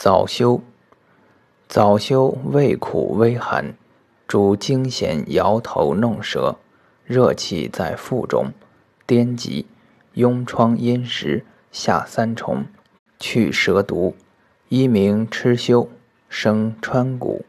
早修早修，味苦微寒，主惊痫，摇头弄舌，热气在腹中，颠急，痈疮、阴实下三重，去蛇毒，一名痴修，生川谷。